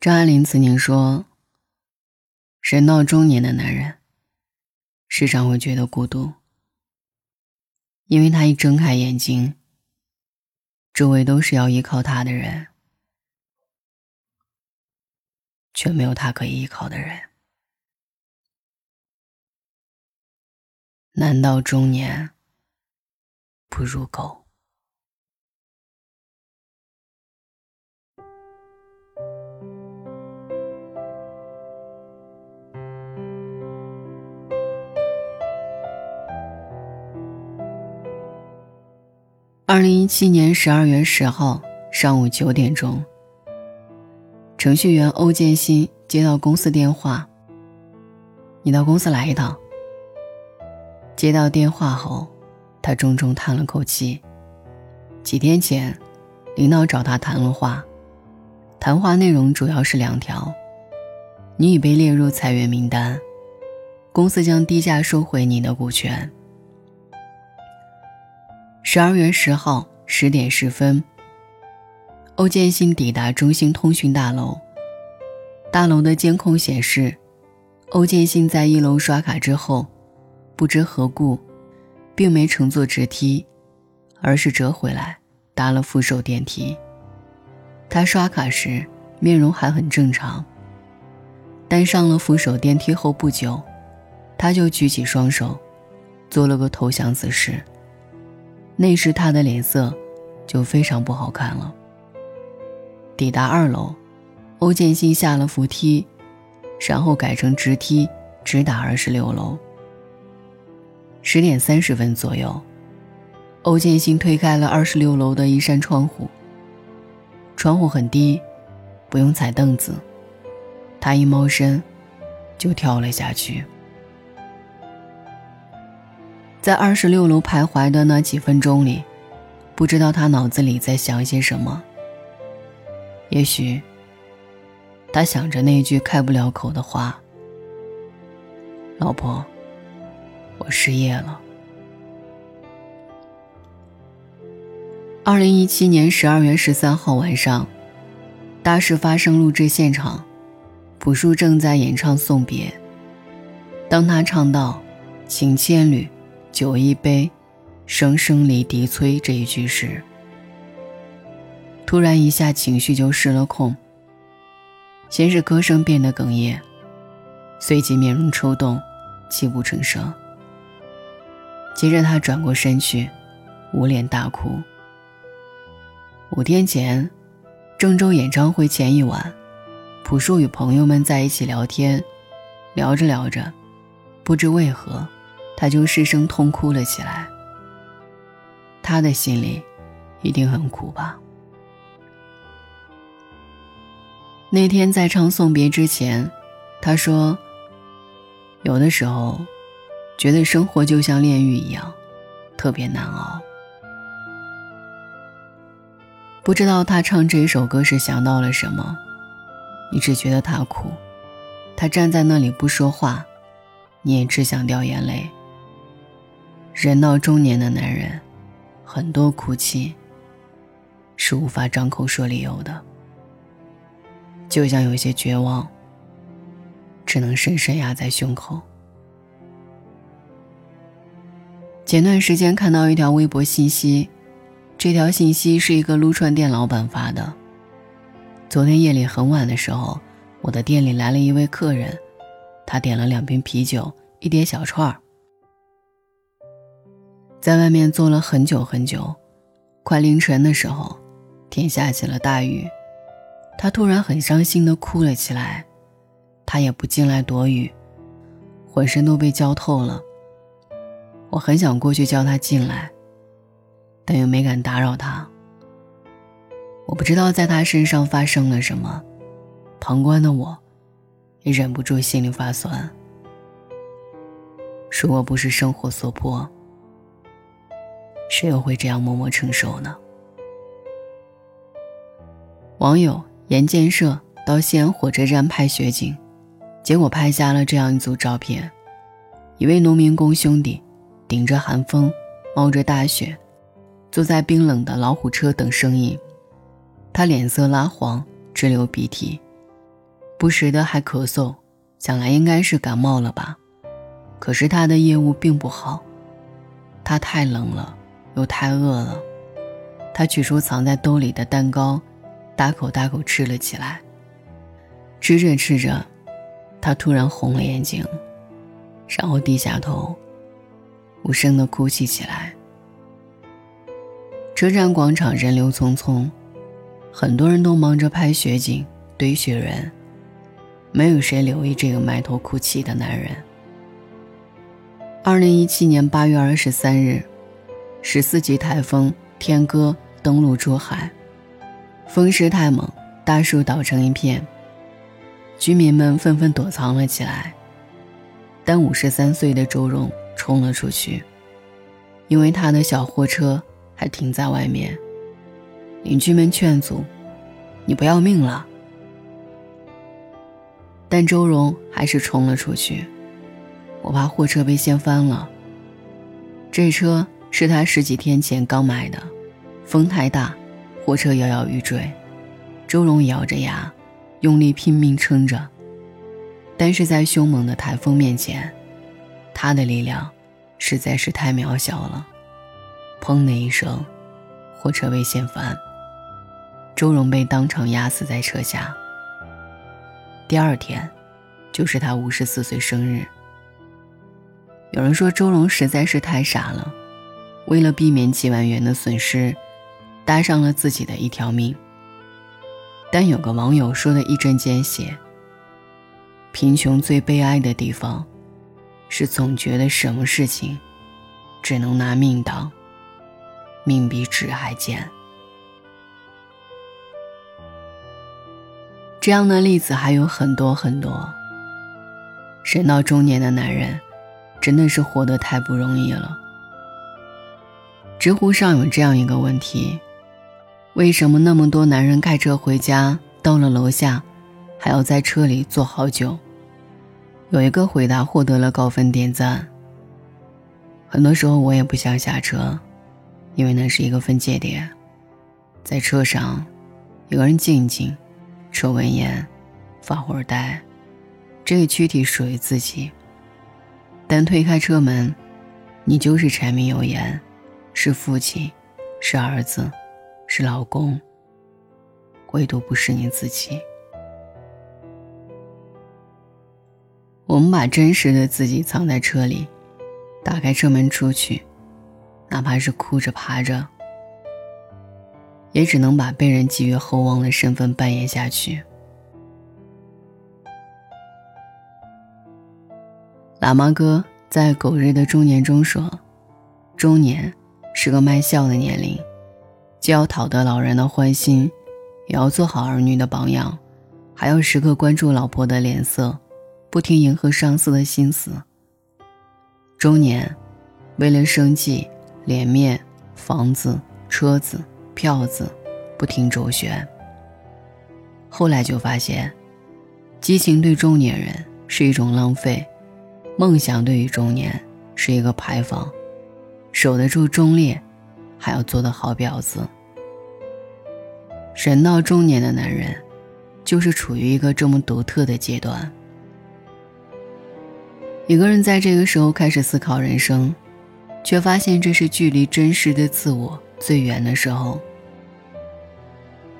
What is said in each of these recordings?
张爱玲曾经说：“人到中年的男人，时常会觉得孤独，因为他一睁开眼睛，周围都是要依靠他的人，却没有他可以依靠的人。男到中年，不如狗。”二零一七年十二月十号上午九点钟，程序员欧建新接到公司电话：“你到公司来一趟。”接到电话后，他重重叹了口气。几天前，领导找他谈了话，谈话内容主要是两条：你已被列入裁员名单，公司将低价收回你的股权。十二月十号十点十分，欧建新抵达中兴通讯大楼。大楼的监控显示，欧建新在一楼刷卡之后，不知何故，并没乘坐直梯，而是折回来搭了扶手电梯。他刷卡时面容还很正常，但上了扶手电梯后不久，他就举起双手，做了个投降姿势。那时他的脸色就非常不好看了。抵达二楼，欧建新下了扶梯，然后改成直梯直达二十六楼。十点三十分左右，欧建新推开了二十六楼的一扇窗户。窗户很低，不用踩凳子，他一猫身就跳了下去。在二十六楼徘徊的那几分钟里，不知道他脑子里在想些什么。也许，他想着那句开不了口的话：“老婆，我失业了。”二零一七年十二月十三号晚上，大事发生录制现场，朴树正在演唱《送别》。当他唱到“情千缕”。酒一杯，声声离笛催。这一句时，突然一下情绪就失了控。先是歌声变得哽咽，随即面容抽动，泣不成声。接着他转过身去，捂脸大哭。五天前，郑州演唱会前一晚，朴树与朋友们在一起聊天，聊着聊着，不知为何。他就失声痛哭了起来。他的心里一定很苦吧？那天在唱送别之前，他说：“有的时候，觉得生活就像炼狱一样，特别难熬。”不知道他唱这首歌时想到了什么，你只觉得他苦，他站在那里不说话，你也只想掉眼泪。人到中年的男人，很多哭泣是无法张口说理由的，就像有些绝望，只能深深压在胸口。前段时间看到一条微博信息，这条信息是一个撸串店老板发的。昨天夜里很晚的时候，我的店里来了一位客人，他点了两瓶啤酒，一碟小串儿。在外面坐了很久很久，快凌晨的时候，天下起了大雨，他突然很伤心的哭了起来，他也不进来躲雨，浑身都被浇透了。我很想过去叫他进来，但又没敢打扰他。我不知道在他身上发生了什么，旁观的我，也忍不住心里发酸。如果不是生活所迫。谁又会这样默默承受呢？网友严建设到西安火车站拍雪景，结果拍下了这样一组照片：一位农民工兄弟顶着寒风，冒着大雪，坐在冰冷的老虎车等生意。他脸色蜡黄，直流鼻涕，不时的还咳嗽，想来应该是感冒了吧。可是他的业务并不好，他太冷了，又太饿了。他取出藏在兜里的蛋糕，大口大口吃了起来。吃着吃着，他突然红了眼睛，然后低下头，无声的哭泣起来。车站广场人流匆匆，很多人都忙着拍雪景、堆雪人，没有谁留意这个埋头哭泣的男人。二零一七年八月二十三日，十四级台风天鸽登陆珠海，风势太猛，大树倒成一片，居民们纷纷躲藏了起来。但五十三岁的周荣冲了出去，因为他的小货车还停在外面。邻居们劝阻：“你不要命了？”但周荣还是冲了出去。我怕货车被掀翻了。这车是他十几天前刚买的，风太大，货车摇摇欲坠。周荣咬着牙，用力拼命撑着，但是在凶猛的台风面前，他的力量实在是太渺小了。砰的一声，货车被掀翻，周荣被当场压死在车下。第二天，就是他五十四岁生日。有人说周荣实在是太傻了，为了避免几万元的损失，搭上了自己的一条命。但有个网友说的一针见血：贫穷最悲哀的地方，是总觉得什么事情只能拿命当，命比纸还贱。这样的例子还有很多很多。人到中年的男人。真的是活得太不容易了。知乎上有这样一个问题：为什么那么多男人开车回家，到了楼下，还要在车里坐好久？有一个回答获得了高分点赞。很多时候我也不想下车，因为那是一个分界点，在车上，一个人静静，抽根烟，发会儿呆，这个躯体属于自己。但推开车门，你就是柴米油盐，是父亲，是儿子，是老公，唯独不是你自己。我们把真实的自己藏在车里，打开车门出去，哪怕是哭着爬着，也只能把被人寄予厚望的身份扮演下去。喇嘛哥在《狗日的中年》中说：“中年是个卖笑的年龄，既要讨得老人的欢心，也要做好儿女的榜样，还要时刻关注老婆的脸色，不停迎合上司的心思。中年，为了生计、脸面、房子、车子、票子，不停周旋。后来就发现，激情对中年人是一种浪费。”梦想对于中年是一个牌坊，守得住忠烈，还要做得好婊子。人到中年的男人，就是处于一个这么独特的阶段。一个人在这个时候开始思考人生，却发现这是距离真实的自我最远的时候。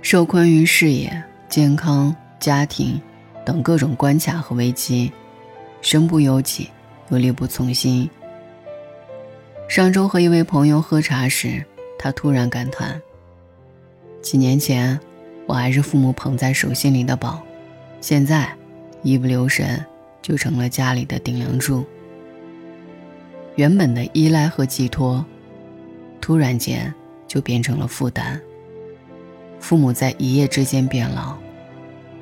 受困于事业、健康、家庭等各种关卡和危机。身不由己，又力不从心。上周和一位朋友喝茶时，他突然感叹：“几年前，我还是父母捧在手心里的宝，现在，一不留神就成了家里的顶梁柱。原本的依赖和寄托，突然间就变成了负担。父母在一夜之间变老，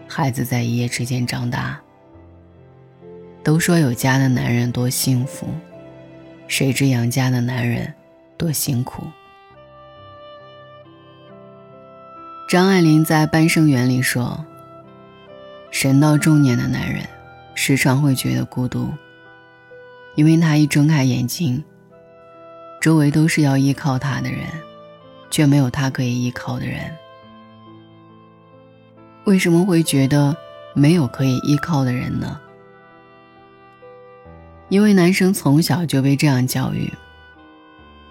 孩子在一夜之间长大。”都说有家的男人多幸福，谁知养家的男人多辛苦。张爱玲在《半生缘》里说：“人到中年的男人，时常会觉得孤独，因为他一睁开眼睛，周围都是要依靠他的人，却没有他可以依靠的人。为什么会觉得没有可以依靠的人呢？因为男生从小就被这样教育：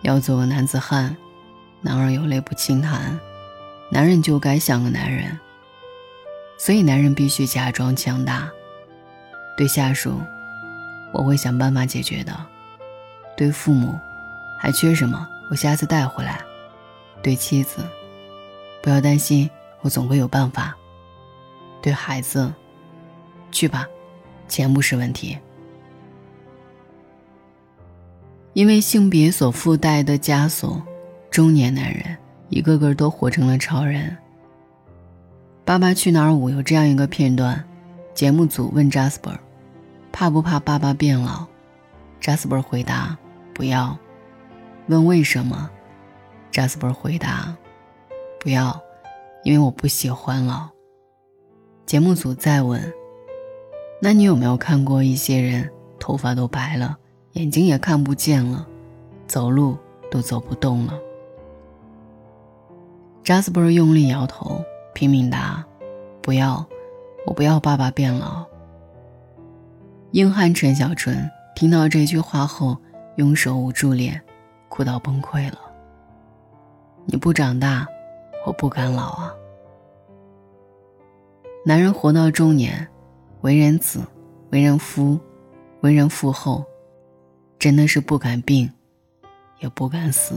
要做个男子汉，男儿有泪不轻弹，男人就该像个男人。所以男人必须假装强大。对下属，我会想办法解决的；对父母，还缺什么，我下次带回来；对妻子，不要担心，我总会有办法；对孩子，去吧，钱不是问题。因为性别所附带的枷锁，中年男人一个个都活成了超人。《爸爸去哪儿五》有这样一个片段，节目组问 Jasper：“ 怕不怕爸爸变老？”Jasper 回答：“不要。”问为什么？Jasper 回答：“不要，因为我不喜欢老。”节目组再问：“那你有没有看过一些人头发都白了，眼睛也看不见了，走路都走不动了？”Jasper 用力摇头。拼命答：“不要，我不要爸爸变老。”硬汉陈小春听到这句话后，用手捂住脸，哭到崩溃了。你不长大，我不敢老啊！男人活到中年，为人子，为人夫，为人父后，真的是不敢病，也不敢死。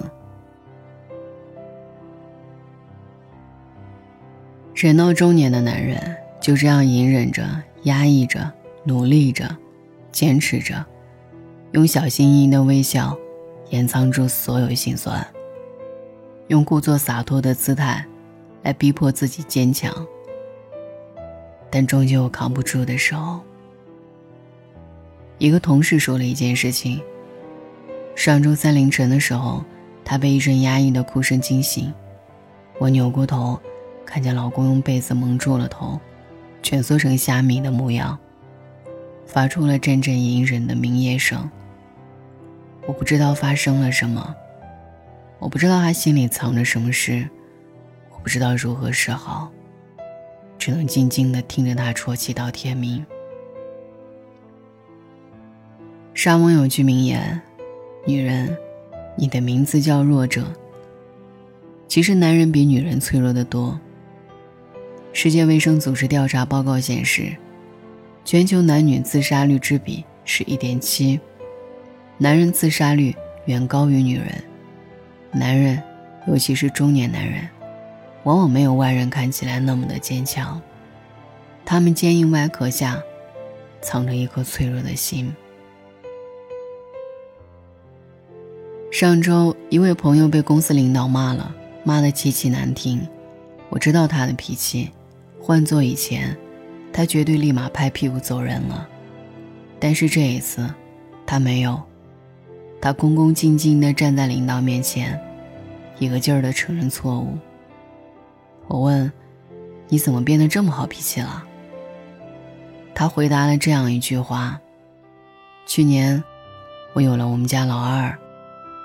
人到中年的男人就这样隐忍着、压抑着、努力着、坚持着，用小心翼翼的微笑掩藏住所有心酸，用故作洒脱的姿态来逼迫自己坚强。但终究扛不住的时候，一个同事说了一件事情：上周三凌晨的时候，他被一阵压抑的哭声惊醒，我扭过头。看见老公用被子蒙住了头，蜷缩成虾米的模样，发出了阵阵隐忍的鸣咽声。我不知道发生了什么，我不知道他心里藏着什么事，我不知道如何是好，只能静静的听着他啜泣到天明。沙翁有句名言：“女人，你的名字叫弱者。”其实男人比女人脆弱的多。世界卫生组织调查报告显示，全球男女自杀率之比是一点七，男人自杀率远高于女人。男人，尤其是中年男人，往往没有外人看起来那么的坚强，他们坚硬外壳下，藏着一颗脆弱的心。上周，一位朋友被公司领导骂了，骂得极其难听，我知道他的脾气。换做以前，他绝对立马拍屁股走人了。但是这一次，他没有，他恭恭敬敬地站在领导面前，一个劲儿地承认错误。我问：“你怎么变得这么好脾气了？”他回答了这样一句话：“去年，我有了我们家老二，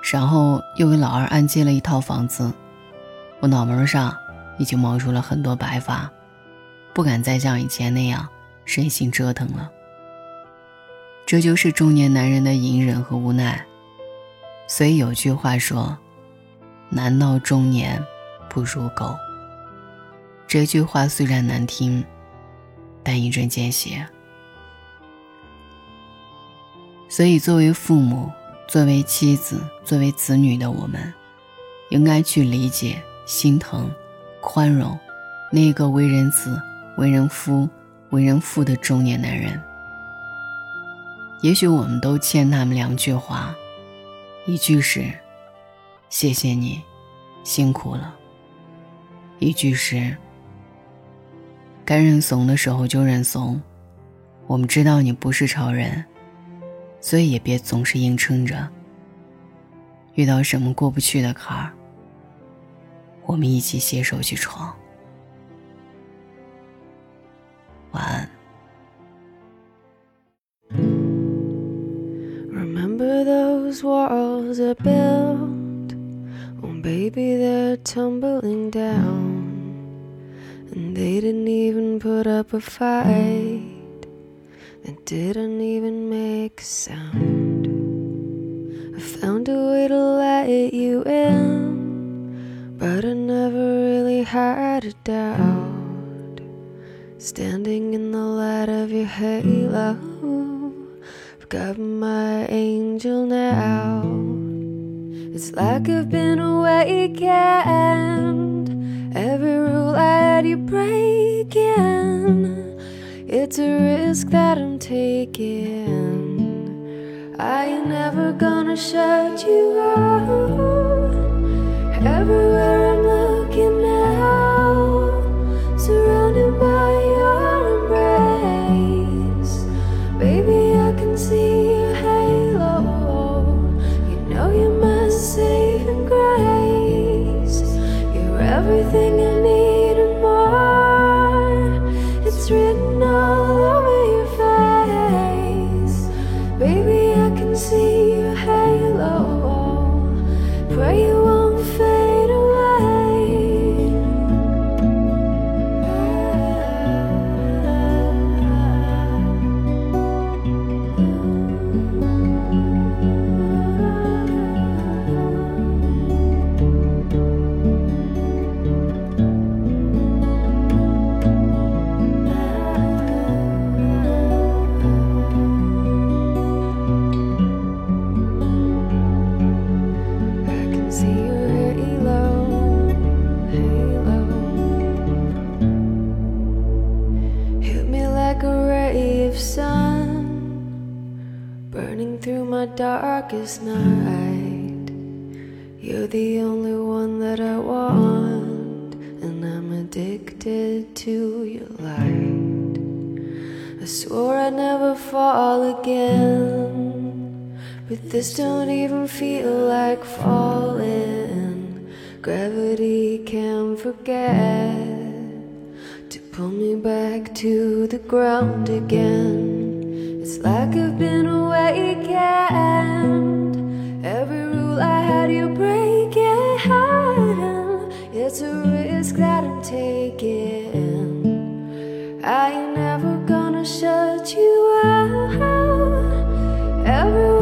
然后又给老二按揭了一套房子，我脑门上已经冒出了很多白发。”不敢再像以前那样身心折腾了。这就是中年男人的隐忍和无奈。所以有句话说：“男到中年不如狗。”这句话虽然难听，但一针见血。所以，作为父母、作为妻子、作为子女的我们，应该去理解、心疼、宽容那个为人子。为人夫、为人父的中年男人，也许我们都欠他们两句话：一句是“谢谢你，辛苦了”；一句是“该认怂的时候就认怂”。我们知道你不是超人，所以也别总是硬撑着。遇到什么过不去的坎儿，我们一起携手去闯。晚安。Remember those walls I built? Oh, baby, they're tumbling down. And they didn't even put up a fight. They didn't even make a sound. I found a way to let you in, but I never really had a doubt. Standing in the light of your halo, I've got my angel now. It's like I've been awakened. Every rule I had you breaking. It's a risk that I'm taking. I ain't never gonna shut you out. Everywhere I'm darkest night. You're the only one that I want, and I'm addicted to your light. I swore I'd never fall again. But this don't even feel like falling. Gravity can't forget to pull me back to the ground again like I've been awake and every rule I had you breaking. It's a risk that I'm taking. I ain't never gonna shut you out. Every